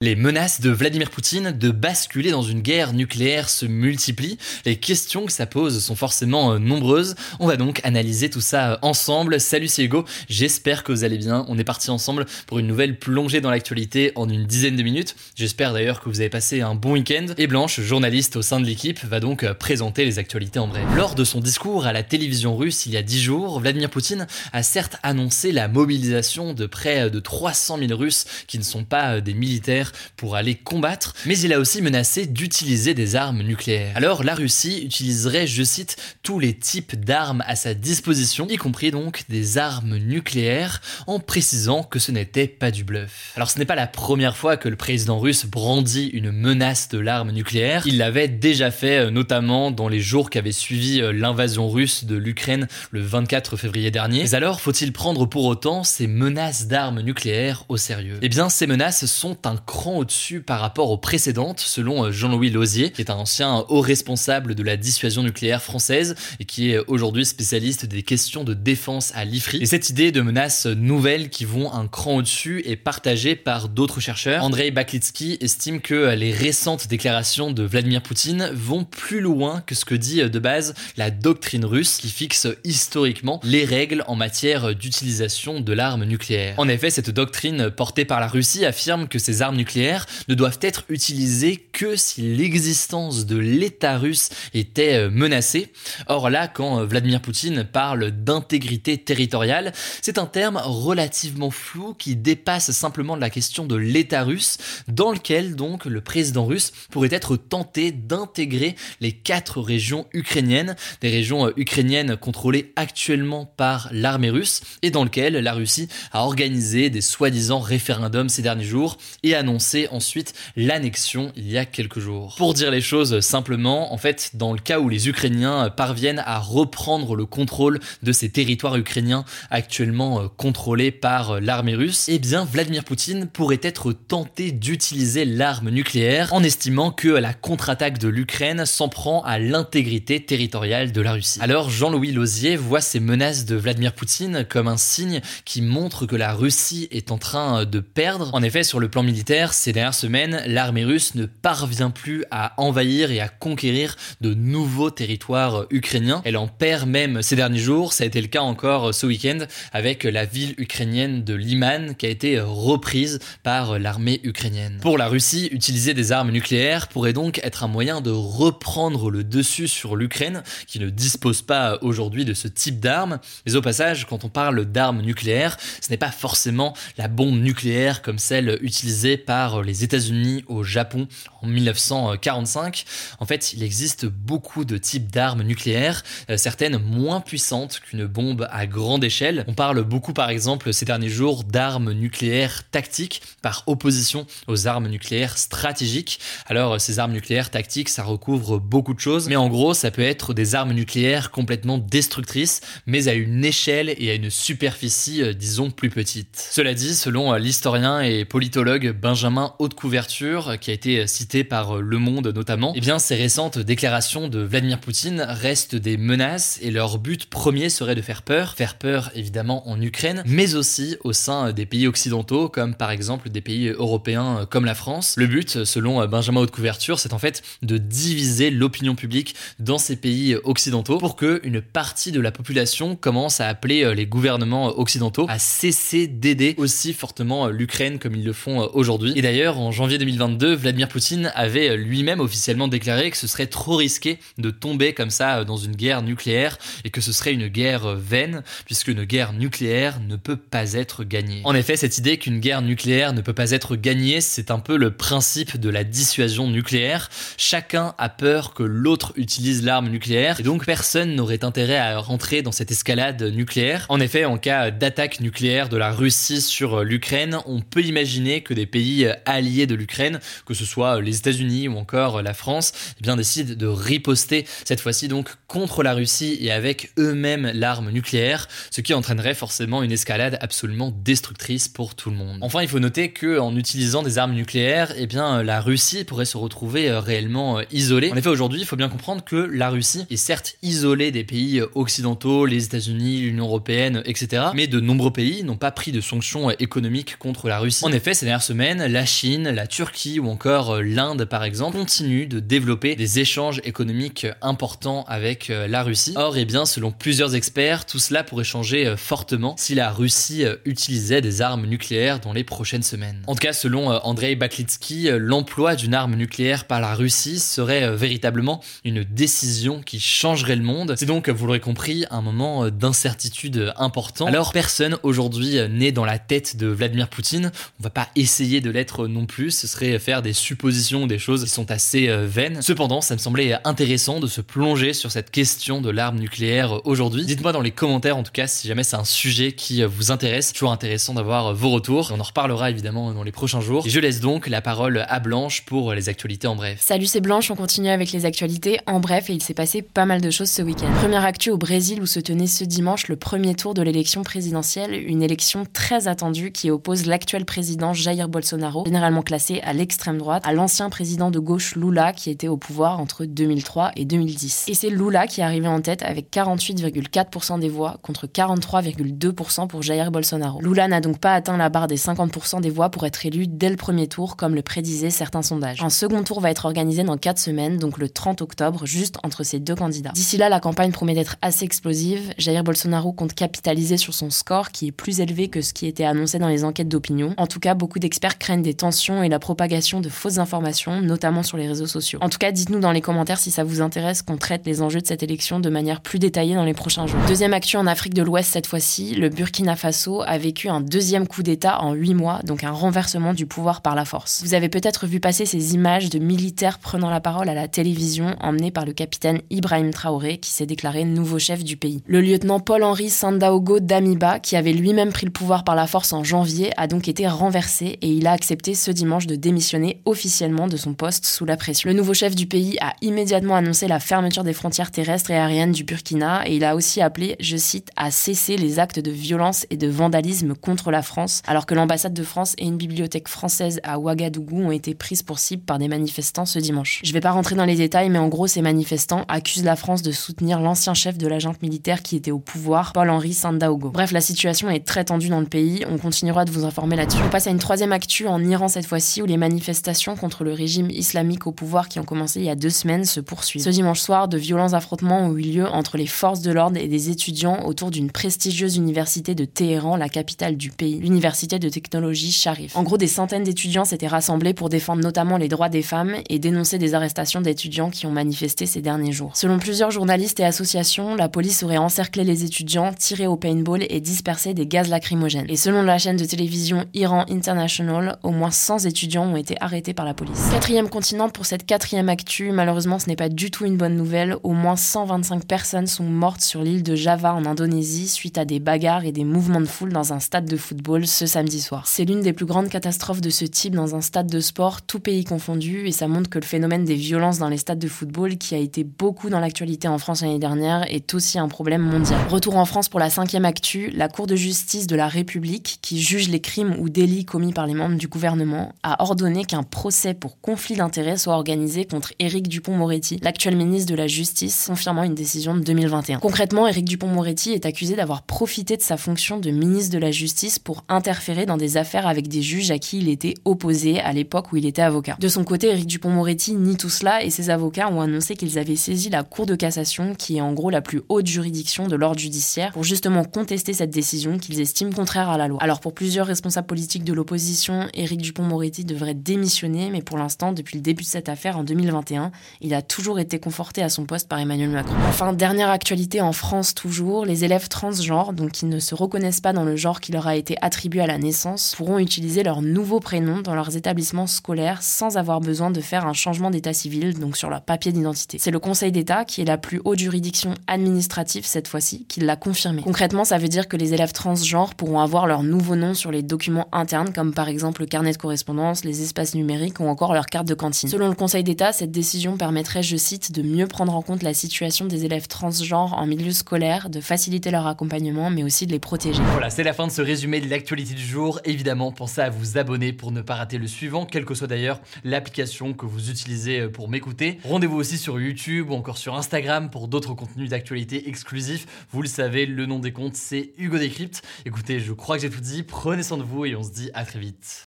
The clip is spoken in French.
Les menaces de Vladimir Poutine de basculer dans une guerre nucléaire se multiplient. Les questions que ça pose sont forcément euh, nombreuses. On va donc analyser tout ça euh, ensemble. Salut, c'est Hugo. J'espère que vous allez bien. On est parti ensemble pour une nouvelle plongée dans l'actualité en une dizaine de minutes. J'espère d'ailleurs que vous avez passé un bon week-end. Et Blanche, journaliste au sein de l'équipe, va donc euh, présenter les actualités en bref. Lors de son discours à la télévision russe il y a 10 jours, Vladimir Poutine a certes annoncé la mobilisation de près de 300 000 Russes qui ne sont pas des militaires pour aller combattre, mais il a aussi menacé d'utiliser des armes nucléaires. Alors la Russie utiliserait, je cite, tous les types d'armes à sa disposition, y compris donc des armes nucléaires, en précisant que ce n'était pas du bluff. Alors ce n'est pas la première fois que le président russe brandit une menace de l'arme nucléaire, il l'avait déjà fait euh, notamment dans les jours qui avaient suivi euh, l'invasion russe de l'Ukraine le 24 février dernier. Mais alors faut-il prendre pour autant ces menaces d'armes nucléaires au sérieux? Eh bien ces menaces sont un au-dessus par rapport aux précédentes, selon euh, Jean-Louis Lausier, qui est un ancien haut responsable de la dissuasion nucléaire française et qui est aujourd'hui spécialiste des questions de défense à l'IFRI. Et cette idée de menaces nouvelles qui vont un cran au-dessus est partagée par d'autres chercheurs. Andrei Baklitsky estime que les récentes déclarations de Vladimir Poutine vont plus loin que ce que dit de base la doctrine russe qui fixe historiquement les règles en matière d'utilisation de l'arme nucléaire. En effet, cette doctrine portée par la Russie affirme que ces armes nucléaires ne doivent être utilisés que si l'existence de l'État russe était euh, menacée. Or là, quand euh, Vladimir Poutine parle d'intégrité territoriale, c'est un terme relativement flou qui dépasse simplement la question de l'État russe, dans lequel donc le président russe pourrait être tenté d'intégrer les quatre régions ukrainiennes, des régions euh, ukrainiennes contrôlées actuellement par l'armée russe, et dans lequel la Russie a organisé des soi-disant référendums ces derniers jours et annoncé ensuite l'annexion il y a quelques jours. Pour dire les choses simplement, en fait, dans le cas où les Ukrainiens parviennent à reprendre le contrôle de ces territoires ukrainiens actuellement euh, contrôlés par euh, l'armée russe, eh bien Vladimir Poutine pourrait être tenté d'utiliser l'arme nucléaire en estimant que la contre-attaque de l'Ukraine s'en prend à l'intégrité territoriale de la Russie. Alors Jean-Louis Lausier voit ces menaces de Vladimir Poutine comme un signe qui montre que la Russie est en train de perdre. En effet, sur le plan militaire, ces dernières semaines, l'armée russe ne parvient plus à envahir et à conquérir de nouveaux territoires ukrainiens. Elle en perd même ces derniers jours. Ça a été le cas encore ce week-end avec la ville ukrainienne de Liman qui a été reprise par l'armée ukrainienne. Pour la Russie, utiliser des armes nucléaires pourrait donc être un moyen de reprendre le dessus sur l'Ukraine qui ne dispose pas aujourd'hui de ce type d'armes. Mais au passage, quand on parle d'armes nucléaires, ce n'est pas forcément la bombe nucléaire comme celle utilisée par les États-Unis au Japon en 1945. En fait, il existe beaucoup de types d'armes nucléaires, euh, certaines moins puissantes qu'une bombe à grande échelle. On parle beaucoup par exemple ces derniers jours d'armes nucléaires tactiques par opposition aux armes nucléaires stratégiques. Alors ces armes nucléaires tactiques, ça recouvre beaucoup de choses, mais en gros, ça peut être des armes nucléaires complètement destructrices, mais à une échelle et à une superficie, euh, disons, plus petite. Cela dit, selon euh, l'historien et politologue Benjamin Benjamin Haute Couverture, qui a été cité par euh, Le Monde notamment, eh bien ces récentes déclarations de Vladimir Poutine restent des menaces et leur but premier serait de faire peur, faire peur évidemment en Ukraine, mais aussi au sein des pays occidentaux, comme par exemple des pays européens euh, comme la France. Le but, selon euh, Benjamin Haute Couverture, c'est en fait de diviser l'opinion publique dans ces pays occidentaux pour que une partie de la population commence à appeler les gouvernements occidentaux à cesser d'aider aussi fortement l'Ukraine comme ils le font aujourd'hui Et d'ailleurs, en janvier 2022, Vladimir Poutine avait lui-même officiellement déclaré que ce serait trop risqué de tomber comme ça dans une guerre nucléaire et que ce serait une guerre vaine, puisque une guerre nucléaire ne peut pas être gagnée. En effet, cette idée qu'une guerre nucléaire ne peut pas être gagnée, c'est un peu le principe de la dissuasion nucléaire. Chacun a peur que l'autre utilise l'arme nucléaire, et donc personne n'aurait intérêt à rentrer dans cette escalade nucléaire. En effet, en cas d'attaque nucléaire de la Russie sur l'Ukraine, on peut imaginer que des pays alliés de l'Ukraine, que ce soit les États-Unis ou encore la France, eh bien décident de riposter cette fois-ci donc contre la Russie et avec eux-mêmes l'arme nucléaire, ce qui entraînerait forcément une escalade absolument destructrice pour tout le monde. Enfin, il faut noter que en utilisant des armes nucléaires, eh bien la Russie pourrait se retrouver euh, réellement euh, isolée. En effet, aujourd'hui, il faut bien comprendre que la Russie est certes isolée des pays occidentaux, les États-Unis, l'Union européenne, etc. Mais de nombreux pays n'ont pas pris de sanctions économiques contre la Russie. En effet, ces dernières semaines, la Chine, la Turquie ou encore euh, l'Inde, par exemple, continuent de développer des échanges économiques importants avec la Russie. Or, eh bien, selon plusieurs experts, tout cela pourrait changer fortement si la Russie utilisait des armes nucléaires dans les prochaines semaines. En tout cas, selon Andrei Baklitsky, l'emploi d'une arme nucléaire par la Russie serait véritablement une décision qui changerait le monde. C'est donc, vous l'aurez compris, un moment d'incertitude important. Alors, personne aujourd'hui n'est dans la tête de Vladimir Poutine. On va pas essayer de non plus. Ce serait faire des suppositions, des choses qui sont assez vaines. Cependant, ça me semblait intéressant de se plonger sur cette question de l'arme nucléaire aujourd'hui. Dites-moi dans les commentaires, en tout cas, si jamais c'est un sujet qui vous intéresse. Toujours intéressant d'avoir vos retours. On en reparlera évidemment dans les prochains jours. Et je laisse donc la parole à Blanche pour les actualités en bref. Salut, c'est Blanche. On continue avec les actualités en bref et il s'est passé pas mal de choses ce week-end. Première actu au Brésil où se tenait ce dimanche le premier tour de l'élection présidentielle, une élection très attendue qui oppose l'actuel président Jair Bolsonaro, généralement classé à l'extrême droite, à l'ancien président de gauche Lula qui était au pouvoir entre 2003 et 2010. Et c'est Lula qui est arrivé en tête avec 48,4% des voix contre 43,2% pour Jair Bolsonaro. Lula n'a donc pas atteint la barre des 50% des voix pour être élu dès le premier tour comme le prédisaient certains sondages. Un second tour va être organisé dans 4 semaines, donc le 30 octobre, juste entre ces deux candidats. D'ici là, la campagne promet d'être assez explosive. Jair Bolsonaro compte capitaliser sur son score qui est plus élevé que ce qui était annoncé dans les enquêtes d'opinion. En tout cas, beaucoup d'experts craignent des tensions et la propagation de fausses informations, notamment sur les réseaux sociaux. En tout cas, dites-nous dans les commentaires si ça vous intéresse qu'on traite les enjeux de cette élection de manière plus détaillée dans les prochains jours. Deuxième actu en Afrique de l'Ouest cette fois-ci, le Burkina Faso a vécu un deuxième coup d'État en 8 mois, donc un renversement du pouvoir par la force. Vous avez peut-être vu passer ces images de militaires prenant la parole à la télévision, emmenés par le capitaine Ibrahim Traoré, qui s'est déclaré nouveau chef du pays. Le lieutenant Paul-Henri Sandaogo Damiba, qui avait lui-même pris le pouvoir par la force en janvier, a donc été renversé et il a accepté ce dimanche de démissionner officiellement de son poste sous la pression. Le nouveau chef du pays a immédiatement annoncé la fermeture des frontières terrestres et aériennes du Burkina et il a aussi appelé, je cite, à cesser les actes de violence et de vandalisme contre la France, alors que l'ambassade de France et une bibliothèque française à Ouagadougou ont été prises pour cible par des manifestants ce dimanche. Je vais pas rentrer dans les détails, mais en gros, ces manifestants accusent la France de soutenir l'ancien chef de l'agent militaire qui était au pouvoir, Paul-Henri Sandaogo. Bref, la situation est très tendue dans le pays, on continuera de vous informer là-dessus. On passe à une troisième actu en Iran cette fois-ci, où les manifestations contre le régime islamique au pouvoir qui ont commencé il y a deux semaines se poursuivent. Ce dimanche soir, de violents affrontements ont eu lieu entre les forces de l'ordre et des étudiants autour d'une prestigieuse université de Téhéran, la capitale du pays, l'université de technologie Sharif. En gros, des centaines d'étudiants s'étaient rassemblés pour défendre notamment les droits des femmes et dénoncer des arrestations d'étudiants qui ont manifesté ces derniers jours. Selon plusieurs journalistes et associations, la police aurait encerclé les étudiants, tiré au paintball et dispersé des gaz lacrymogènes. Et selon la chaîne de télévision Iran International, au moins 100 étudiants ont été arrêtés par la police. Quatrième continent pour cette quatrième actu, malheureusement ce n'est pas du tout une bonne nouvelle. Au moins 125 personnes sont mortes sur l'île de Java en Indonésie suite à des bagarres et des mouvements de foule dans un stade de football ce samedi soir. C'est l'une des plus grandes catastrophes de ce type dans un stade de sport, tout pays confondu, et ça montre que le phénomène des violences dans les stades de football, qui a été beaucoup dans l'actualité en France l'année dernière, est aussi un problème mondial. Retour en France pour la cinquième actu, la Cour de justice de la République, qui juge les crimes ou délits commis par les membres du gouvernement, a ordonné qu'un procès pour conflit d'intérêts soit organisé contre Éric Dupont-Moretti, l'actuel ministre de la Justice, confirmant une décision de 2021. Concrètement, Éric Dupont-Moretti est accusé d'avoir profité de sa fonction de ministre de la Justice pour interférer dans des affaires avec des juges à qui il était opposé à l'époque où il était avocat. De son côté, Éric Dupont-Moretti nie tout cela et ses avocats ont annoncé qu'ils avaient saisi la Cour de cassation, qui est en gros la plus haute juridiction de l'ordre judiciaire, pour justement contester cette décision qu'ils estiment contraire à la loi. Alors pour plusieurs responsables politiques de l'opposition Éric Dupont-Moretti devrait démissionner, mais pour l'instant, depuis le début de cette affaire en 2021, il a toujours été conforté à son poste par Emmanuel Macron. Enfin, dernière actualité en France toujours, les élèves transgenres, donc qui ne se reconnaissent pas dans le genre qui leur a été attribué à la naissance, pourront utiliser leur nouveau prénom dans leurs établissements scolaires sans avoir besoin de faire un changement d'état civil, donc sur leur papier d'identité. C'est le Conseil d'État, qui est la plus haute juridiction administrative cette fois-ci, qui l'a confirmé. Concrètement, ça veut dire que les élèves transgenres pourront avoir leur nouveau nom sur les documents internes, comme par exemple le carnet de correspondance, les espaces numériques ou encore leur carte de cantine. Selon le Conseil d'État, cette décision permettrait, je cite, de mieux prendre en compte la situation des élèves transgenres en milieu scolaire, de faciliter leur accompagnement, mais aussi de les protéger. Voilà, c'est la fin de ce résumé de l'actualité du jour. Évidemment, pensez à vous abonner pour ne pas rater le suivant, quelle que soit d'ailleurs l'application que vous utilisez euh, pour m'écouter. Rendez-vous aussi sur YouTube ou encore sur Instagram pour d'autres contenus d'actualité exclusifs. Vous le savez, le nom des comptes, c'est Hugo Décrypte. Écoutez, je crois que j'ai tout dit. Prenez soin de vous et on se dit à très vite.